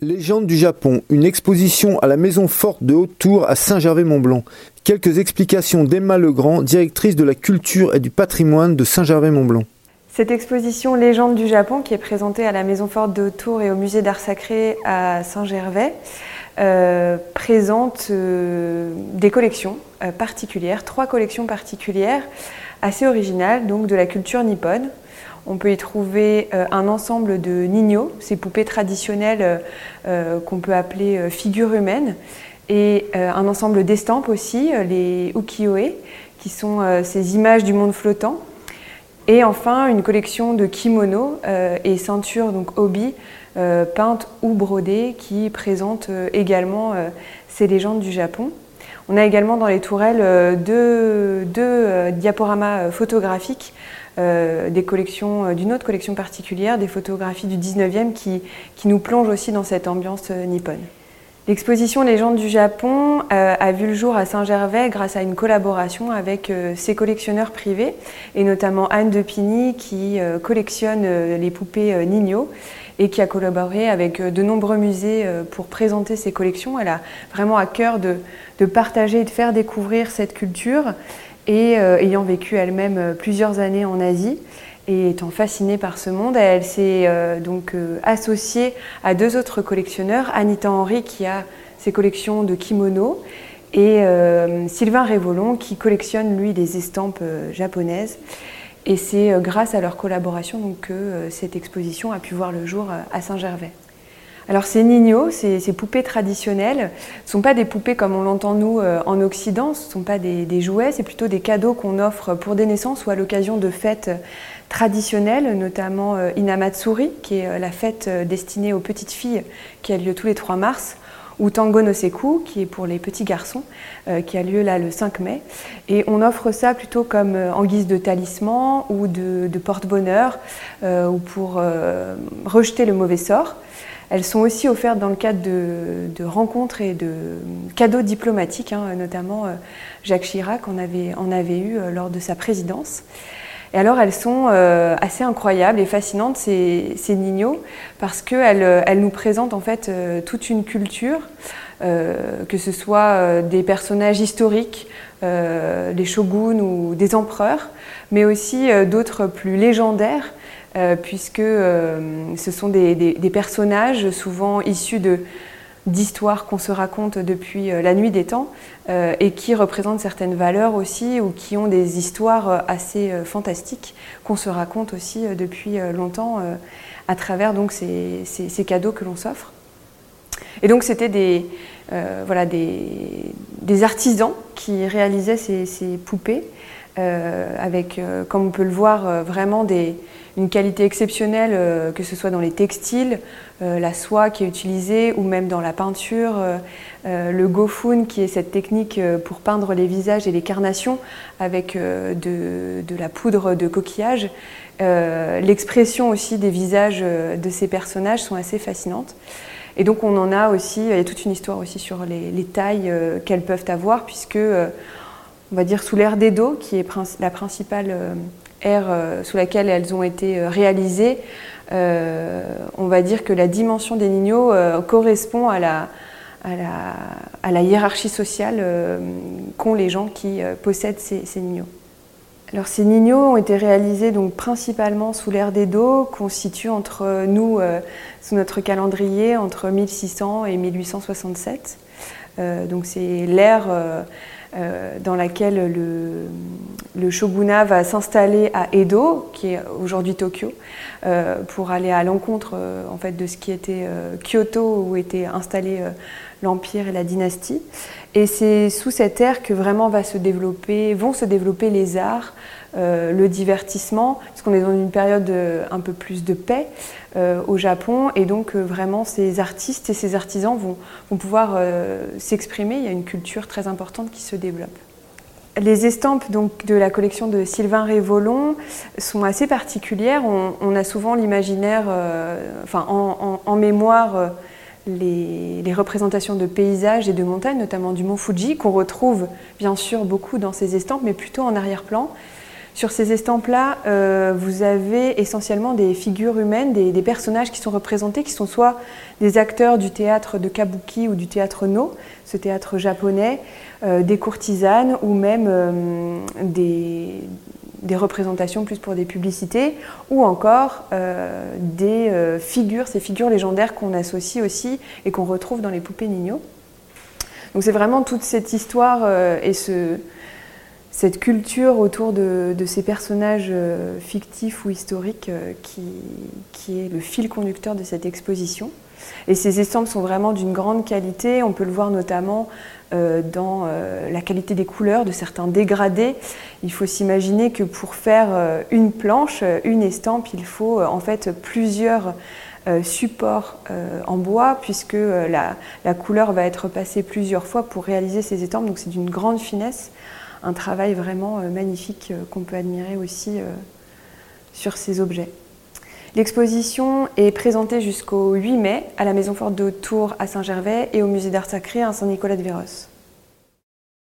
Légende du Japon, une exposition à la Maison Forte de Haute-Tour à Saint-Gervais-Mont-Blanc. Quelques explications d'Emma Legrand, directrice de la culture et du patrimoine de Saint-Gervais-Mont-Blanc. Cette exposition Légende du Japon, qui est présentée à la Maison Forte de Haute-Tour et au Musée d'Art Sacré à Saint-Gervais, euh, présente euh, des collections euh, particulières, trois collections particulières assez originales, donc de la culture nippone. On peut y trouver euh, un ensemble de nino, ces poupées traditionnelles euh, euh, qu'on peut appeler figures humaines, et un ensemble d'estampes aussi, les ukiyo-e, qui sont ces images du monde flottant. Et enfin, une collection de kimonos et ceintures, donc obi, peintes ou brodées, qui présentent également ces légendes du Japon. On a également dans les tourelles deux, deux diaporamas photographiques euh, des collections, euh, d'une autre collection particulière, des photographies du 19e qui, qui nous plongent aussi dans cette ambiance euh, nippone. L'exposition Légendes du Japon a vu le jour à Saint-Gervais grâce à une collaboration avec ses collectionneurs privés et notamment Anne de Pigny qui collectionne les poupées Nino et qui a collaboré avec de nombreux musées pour présenter ses collections. Elle a vraiment à cœur de, partager et de faire découvrir cette culture et euh, ayant vécu elle-même euh, plusieurs années en Asie et étant fascinée par ce monde, elle s'est euh, donc associée à deux autres collectionneurs, Anita Henry qui a ses collections de kimonos et Sylvain Révolon qui collectionne lui des estampes japonaises. Et c'est grâce à leur collaboration que cette exposition a pu voir le jour à Saint-Gervais. Alors ces ninos, ces, poupées traditionnelles, ne sont pas des poupées comme on l'entend nous euh, en Occident, ce ne sont pas des, jouets, c'est plutôt des cadeaux qu'on offre pour des naissances ou à l'occasion de fêtes traditionnelles, notamment euh, Inamatsuri, qui est euh, la fête destinée aux petites filles qui a lieu tous les 3 mars, ou Tango no Seku, qui est pour les petits garçons, qui a lieu là le 5 mai. Et on offre ça plutôt comme en guise de talisman ou de, porte-bonheur, ou pour rejeter le mauvais sort. Elles sont aussi offertes dans le cadre de, rencontres et de cadeaux diplomatiques, hein, notamment euh, Jacques Chirac en avait, en avait eu euh, lors de sa présidence. Et alors elles sont euh, assez incroyables et fascinantes, ces, ces parce qu'elles elles nous présentent en fait toute une culture, que ce soit des personnages historiques, des shoguns ou des empereurs, mais aussi d'autres plus légendaires euh, puisque euh, ce sont des, personnages souvent issus d'histoires qu'on se raconte depuis euh, la nuit des temps et qui représentent certaines valeurs aussi ou qui ont des histoires assez fantastiques qu'on se raconte aussi depuis longtemps à travers donc ces, cadeaux que l'on s'offre. Et donc c'était des, voilà, des, artisans qui réalisaient ces, ces poupées avec, comme on peut le voir, vraiment des, une qualité exceptionnelle, euh, que ce soit dans les textiles, euh, la soie qui est utilisée ou même dans la peinture, euh, le gofun qui est cette technique pour peindre les visages et les carnations avec de, la poudre de coquillage. L'expression aussi des visages de ces personnages sont assez fascinantes. Et donc on en a aussi, il y a toute une histoire aussi sur les, tailles qu'elles peuvent avoir, puisque on va dire sous l'ère d'Edo, qui est la principale ère euh, sous laquelle elles ont été euh, réalisées, euh, on va dire que la dimension des ninos correspond à la, hiérarchie sociale qu'ont les gens qui possèdent ces, ces. Alors ces ninos ont été réalisés donc principalement sous l'ère d'Edo, qu'on situe entre nous, sous notre calendrier, entre 1600 et 1867. donc c'est l'ère euh, dans laquelle le, shogunat va s'installer à Edo, qui est aujourd'hui Tokyo, euh, pour aller à l'encontre euh, en fait, de ce qui était Kyoto, où était installé l'empire et la dynastie. Et c'est sous cette ère que vraiment va se développer, vont se développer les arts, euh, le divertissement, parce qu'on est dans une période un peu plus de paix euh, au Japon, et donc euh, vraiment ces artistes et ces artisans vont, pouvoir s'exprimer. Il y a une culture très importante qui se développe. Les estampes donc, de la collection de Sylvain Révolon sont assez particulières. On, a souvent l'imaginaire, enfin en, en mémoire, les, représentations de paysages et de montagnes, notamment du mont Fuji, qu'on retrouve bien sûr beaucoup dans ces estampes, mais plutôt en arrière-plan. Sur ces estampes-là, euh, vous avez essentiellement des figures humaines, des, personnages qui sont représentés, qui sont soit des acteurs du théâtre de Kabuki ou du théâtre No, ce théâtre japonais, euh, des courtisanes ou même euh, des, des, représentations plus pour des publicités, ou encore des figures, ces figures légendaires qu'on associe aussi et qu'on retrouve dans les poupées Nino. Donc c'est vraiment toute cette histoire et ce, cette culture autour de, ces personnages euh, fictifs ou historiques euh, qui, est le fil conducteur de cette exposition. Et ces estampes sont vraiment d'une grande qualité. On peut le voir notamment euh, dans la qualité des couleurs, de certains dégradés. Il faut s'imaginer que pour faire une planche, une estampe, il faut en fait plusieurs supports en bois, puisque la, la, couleur va être passée plusieurs fois pour réaliser ces estampes. Donc c'est d'une grande finesse un travail vraiment euh, magnifique euh, qu'on peut admirer aussi euh, sur ces objets. L'exposition est présentée jusqu'au 8 mai à la Maison Forte de Tours à Saint-Gervais et au Musée d'Art Sacré à Saint-Nicolas de Véros.